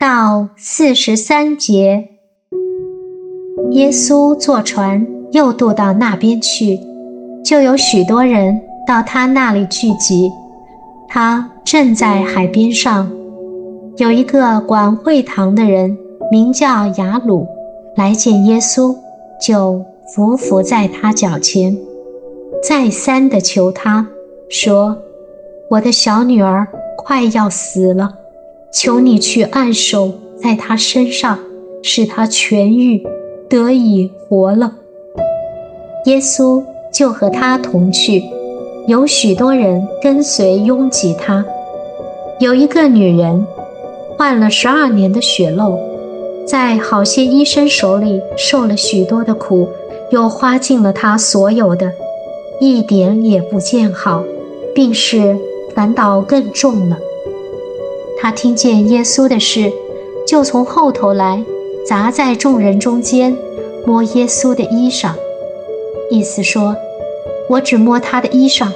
到四十三节，耶稣坐船。又渡到那边去，就有许多人到他那里聚集。他正在海边上，有一个管会堂的人，名叫雅鲁，来见耶稣，就伏伏在他脚前，再三的求他说：“我的小女儿快要死了，求你去按手在她身上，使她痊愈，得以活了。”耶稣就和他同去，有许多人跟随拥挤他。有一个女人患了十二年的血漏，在好些医生手里受了许多的苦，又花尽了她所有的，一点也不见好，病势反倒更重了。他听见耶稣的事，就从后头来，砸在众人中间，摸耶稣的衣裳。意思说，我只摸他的衣裳，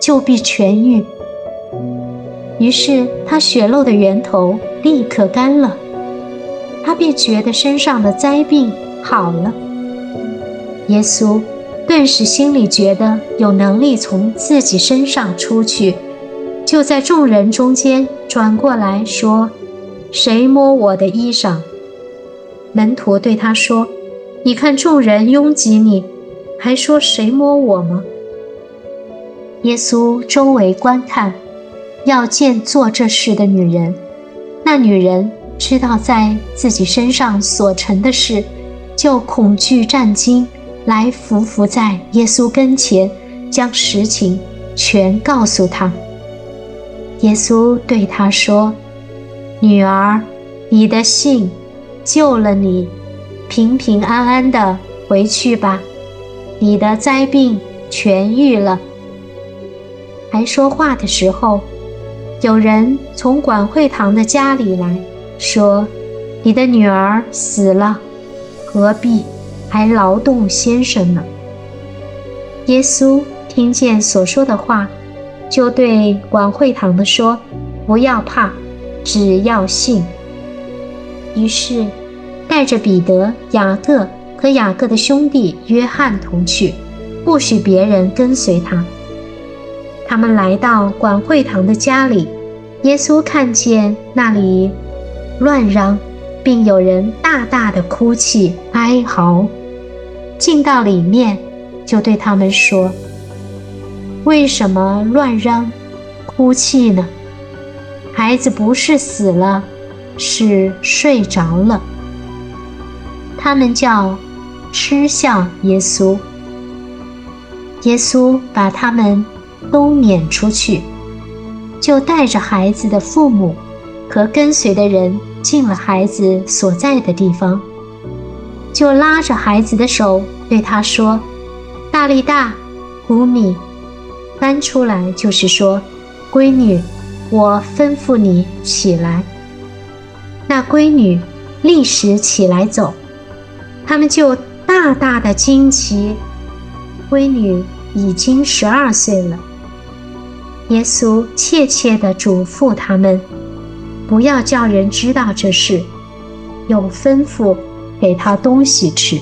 就必痊愈。于是他血漏的源头立刻干了，他便觉得身上的灾病好了。耶稣顿时心里觉得有能力从自己身上出去，就在众人中间转过来说：“谁摸我的衣裳？”门徒对他说：“你看众人拥挤你。”还说谁摸我吗？耶稣周围观看，要见做这事的女人。那女人知道在自己身上所成的事，就恐惧战惊，来伏伏在耶稣跟前，将实情全告诉他。耶稣对他说：“女儿，你的信救了你，平平安安的回去吧。”你的灾病痊愈了。还说话的时候，有人从管会堂的家里来说：“你的女儿死了，何必还劳动先生呢？”耶稣听见所说的话，就对管会堂的说：“不要怕，只要信。”于是带着彼得、雅各。和雅各的兄弟约翰同去，不许别人跟随他。他们来到管会堂的家里，耶稣看见那里乱嚷，并有人大大的哭泣哀嚎，进到里面，就对他们说：“为什么乱嚷、哭泣呢？孩子不是死了，是睡着了。”他们叫。嗤笑耶稣，耶稣把他们都撵出去，就带着孩子的父母和跟随的人进了孩子所在的地方，就拉着孩子的手对他说：“大力大，古米，翻出来就是说，闺女，我吩咐你起来。”那闺女立时起来走，他们就。大大的惊奇，闺女已经十二岁了。耶稣切切地嘱咐他们，不要叫人知道这事，又吩咐给他东西吃。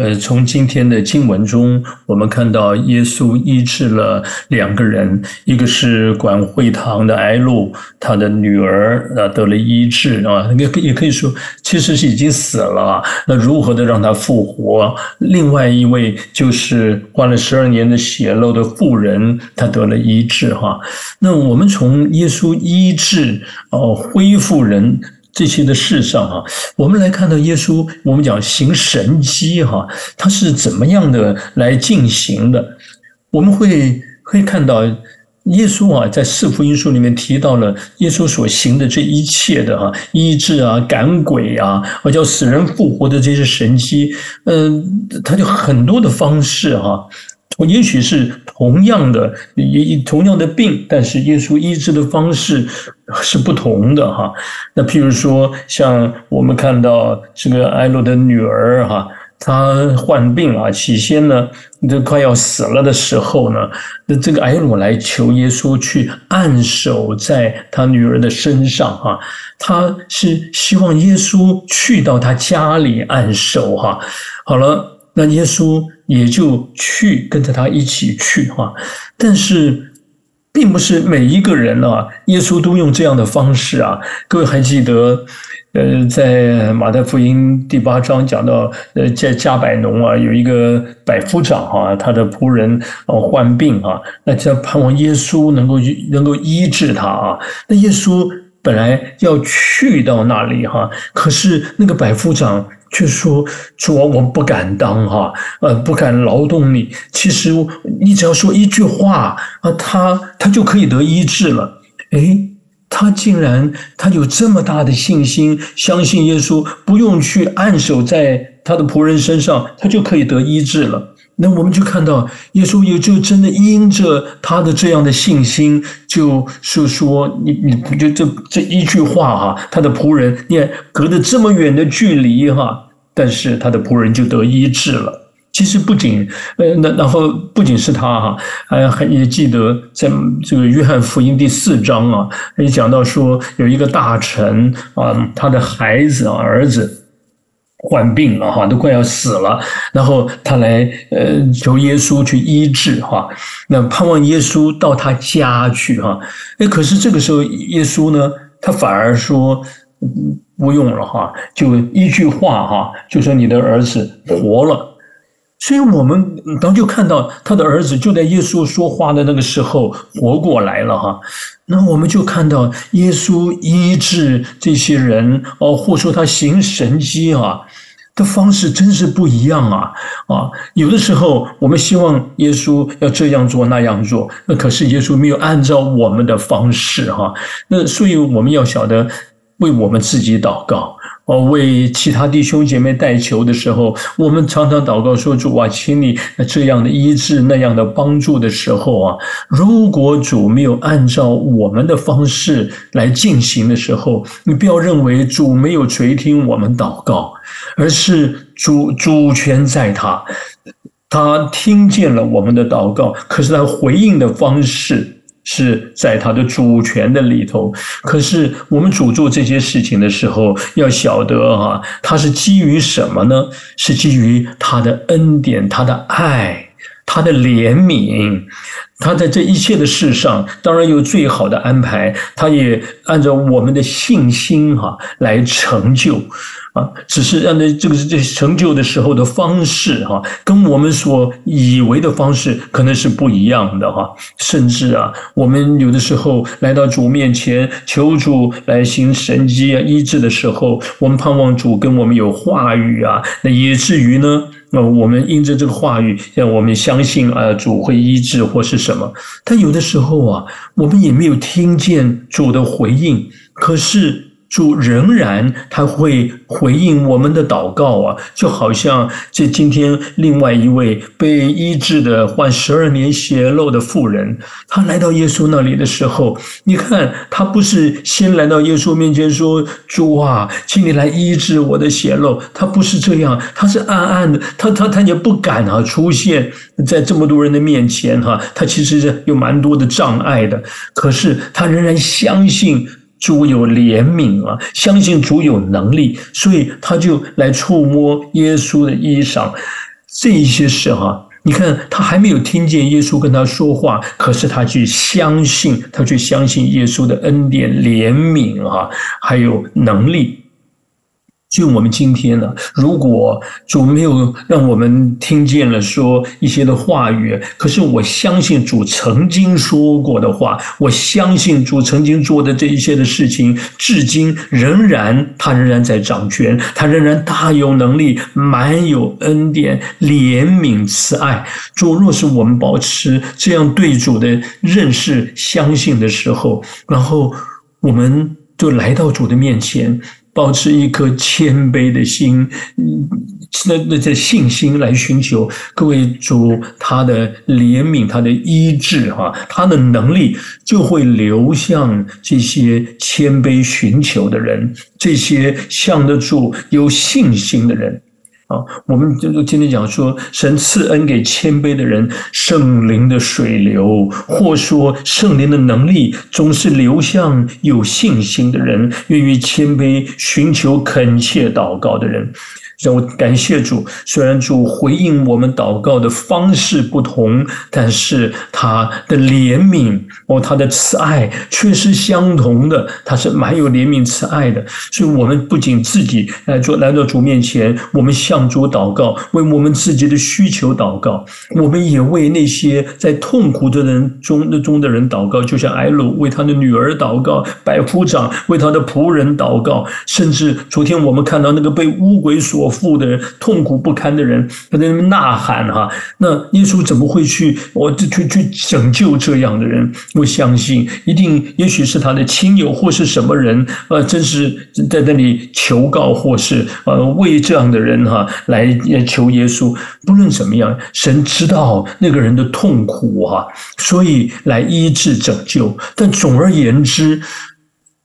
呃，从今天的经文中，我们看到耶稣医治了两个人，一个是管会堂的埃路，他的女儿啊得了医治啊，也也可以说其实是已经死了，那如何的让他复活？另外一位就是患了十二年的血漏的妇人，她得了医治哈。那我们从耶稣医治哦恢复人。这些的事上哈，我们来看到耶稣，我们讲行神迹哈，他是怎么样的来进行的？我们会会看到耶稣啊，在四福音书里面提到了耶稣所行的这一切的哈，医治啊、赶鬼啊，或叫死人复活的这些神迹，嗯，他就很多的方式哈。我也许是同样的，也同样的病，但是耶稣医治的方式是不同的哈。那譬如说，像我们看到这个埃罗的女儿哈，她患病啊，起先呢，这快要死了的时候呢，那这个埃罗来求耶稣去按手在他女儿的身上哈，他是希望耶稣去到他家里按手哈。好了。那耶稣也就去跟着他一起去哈，但是并不是每一个人啊，耶稣都用这样的方式啊。各位还记得，呃，在马太福音第八章讲到，呃，在加百农啊，有一个百夫长哈，他的仆人哦患病啊，那就盼望耶稣能够能够医治他啊。那耶稣本来要去到那里哈，可是那个百夫长。却说主啊，我不敢当哈，呃，不敢劳动你。其实你只要说一句话啊，他他就可以得医治了。诶，他竟然他有这么大的信心，相信耶稣，不用去按手在他的仆人身上，他就可以得医治了。那我们就看到耶稣也就真的因着他的这样的信心，就是说，你你就这这一句话哈，他的仆人，你看隔着这么远的距离哈。但是他的仆人就得医治了。其实不仅呃，那然后不仅是他哈，还还也记得在这个约翰福音第四章啊，也讲到说有一个大臣啊，他的孩子啊儿子患病了哈，都快要死了，然后他来呃求耶稣去医治哈，那盼望耶稣到他家去哈。哎，可是这个时候耶稣呢，他反而说。不用了哈，就一句话哈，就说你的儿子活了。所以我们当就看到他的儿子就在耶稣说话的那个时候活过来了哈。那我们就看到耶稣医治这些人哦，或说他行神迹啊的方式真是不一样啊啊！有的时候我们希望耶稣要这样做那样做，那可是耶稣没有按照我们的方式哈。那所以我们要晓得。为我们自己祷告，哦，为其他弟兄姐妹代求的时候，我们常常祷告说：“主啊，请你这样的医治、那样的帮助的时候啊，如果主没有按照我们的方式来进行的时候，你不要认为主没有垂听我们祷告，而是主主权在他，他听见了我们的祷告，可是他回应的方式。”是在他的主权的里头，可是我们主做这些事情的时候，要晓得哈，他是基于什么呢？是基于他的恩典、他的爱、他的怜悯。他在这一切的事上，当然有最好的安排，他也按照我们的信心哈来成就。啊，只是让那这个这成就的时候的方式哈，跟我们所以为的方式可能是不一样的哈。甚至啊，我们有的时候来到主面前求主来行神迹啊医治的时候，我们盼望主跟我们有话语啊，那以至于呢，那我们因着这个话语，让我们相信啊主会医治或是什么。但有的时候啊，我们也没有听见主的回应，可是。主仍然他会回应我们的祷告啊，就好像这今天另外一位被医治的患十二年血漏的妇人，他来到耶稣那里的时候，你看他不是先来到耶稣面前说：“主啊，请你来医治我的血漏。”他不是这样，他是暗暗的，他他他也不敢啊出现在这么多人的面前哈，他其实是有蛮多的障碍的，可是他仍然相信。主有怜悯啊，相信主有能力，所以他就来触摸耶稣的衣裳。这一些事哈，你看他还没有听见耶稣跟他说话，可是他去相信，他去相信耶稣的恩典、怜悯啊，还有能力。就我们今天呢，如果主没有让我们听见了说一些的话语，可是我相信主曾经说过的话，我相信主曾经做的这一些的事情，至今仍然他仍然在掌权，他仍然大有能力，满有恩典、怜悯、慈爱。主若是我们保持这样对主的认识、相信的时候，然后我们就来到主的面前。保持一颗谦卑的心，那那这信心来寻求各位主他的怜悯，他的医治，哈，他的能力就会流向这些谦卑寻求的人，这些向得住有信心的人。啊，我们就今天讲说，神赐恩给谦卑的人，圣灵的水流，或说圣灵的能力，总是流向有信心的人，愿意谦卑寻求恳切祷告的人。让我感谢主，虽然主回应我们祷告的方式不同，但是他的怜悯哦，他的慈爱却是相同的。他是蛮有怜悯慈爱的，所以我们不仅自己来做来到主面前，我们向主祷告，为我们自己的需求祷告，我们也为那些在痛苦的人中中的人祷告，就像艾鲁为他的女儿祷告，百夫长为他的仆人祷告，甚至昨天我们看到那个被乌鬼所。富的人，痛苦不堪的人，他在那边呐喊哈。那耶稣怎么会去？我就去去拯救这样的人？我相信，一定，也许是他的亲友或是什么人，呃，真是在那里求告，或是呃为这样的人哈来求耶稣。不论怎么样，神知道那个人的痛苦哈，所以来医治拯救。但总而言之。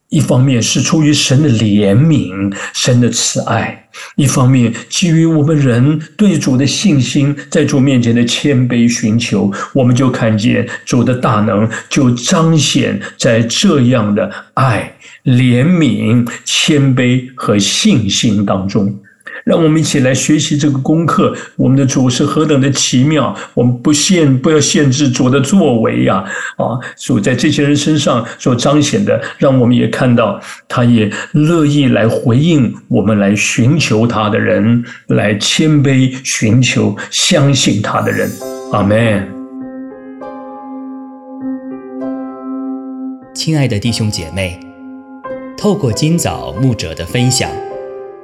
一方面是出于神的怜悯、神的慈爱；一方面基于我们人对主的信心，在主面前的谦卑寻求，我们就看见主的大能就彰显在这样的爱、怜悯、谦卑和信心当中。让我们一起来学习这个功课。我们的主是何等的奇妙！我们不限，不要限制主的作为呀！啊，主在这些人身上所彰显的，让我们也看到，他也乐意来回应我们来寻求他的人，来谦卑寻求相信他的人。阿门。亲爱的弟兄姐妹，透过今早牧者的分享。